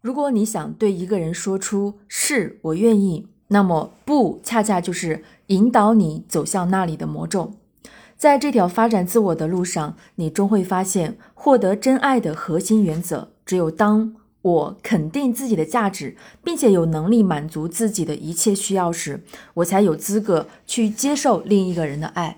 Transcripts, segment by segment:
如果你想对一个人说出“是我愿意”，那么“不”恰恰就是引导你走向那里的魔咒。在这条发展自我的路上，你终会发现，获得真爱的核心原则，只有当我肯定自己的价值，并且有能力满足自己的一切需要时，我才有资格去接受另一个人的爱。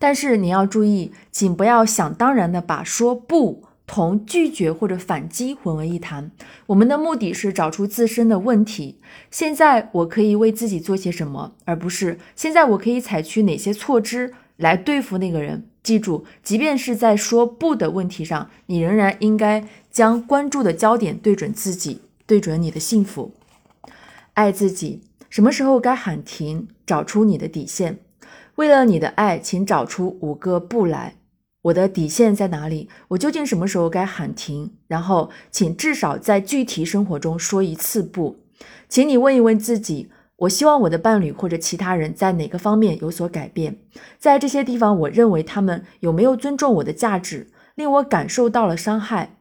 但是你要注意，请不要想当然的把说不。同拒绝或者反击混为一谈。我们的目的是找出自身的问题。现在我可以为自己做些什么，而不是现在我可以采取哪些措施来对付那个人。记住，即便是在说不的问题上，你仍然应该将关注的焦点对准自己，对准你的幸福。爱自己，什么时候该喊停？找出你的底线。为了你的爱，请找出五个不来。我的底线在哪里？我究竟什么时候该喊停？然后，请至少在具体生活中说一次不。请你问一问自己：我希望我的伴侣或者其他人在哪个方面有所改变？在这些地方，我认为他们有没有尊重我的价值，令我感受到了伤害？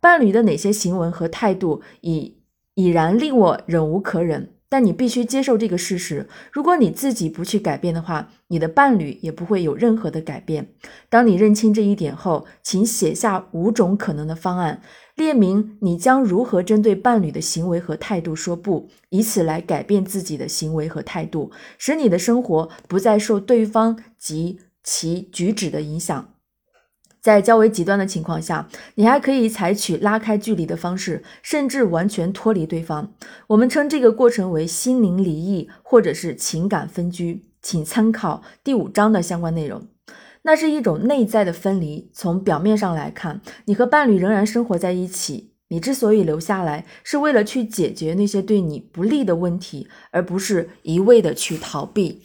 伴侣的哪些行为和态度已已然令我忍无可忍？但你必须接受这个事实：如果你自己不去改变的话，你的伴侣也不会有任何的改变。当你认清这一点后，请写下五种可能的方案，列明你将如何针对伴侣的行为和态度说不，以此来改变自己的行为和态度，使你的生活不再受对方及其举止的影响。在较为极端的情况下，你还可以采取拉开距离的方式，甚至完全脱离对方。我们称这个过程为心灵离异，或者是情感分居。请参考第五章的相关内容。那是一种内在的分离。从表面上来看，你和伴侣仍然生活在一起。你之所以留下来，是为了去解决那些对你不利的问题，而不是一味的去逃避。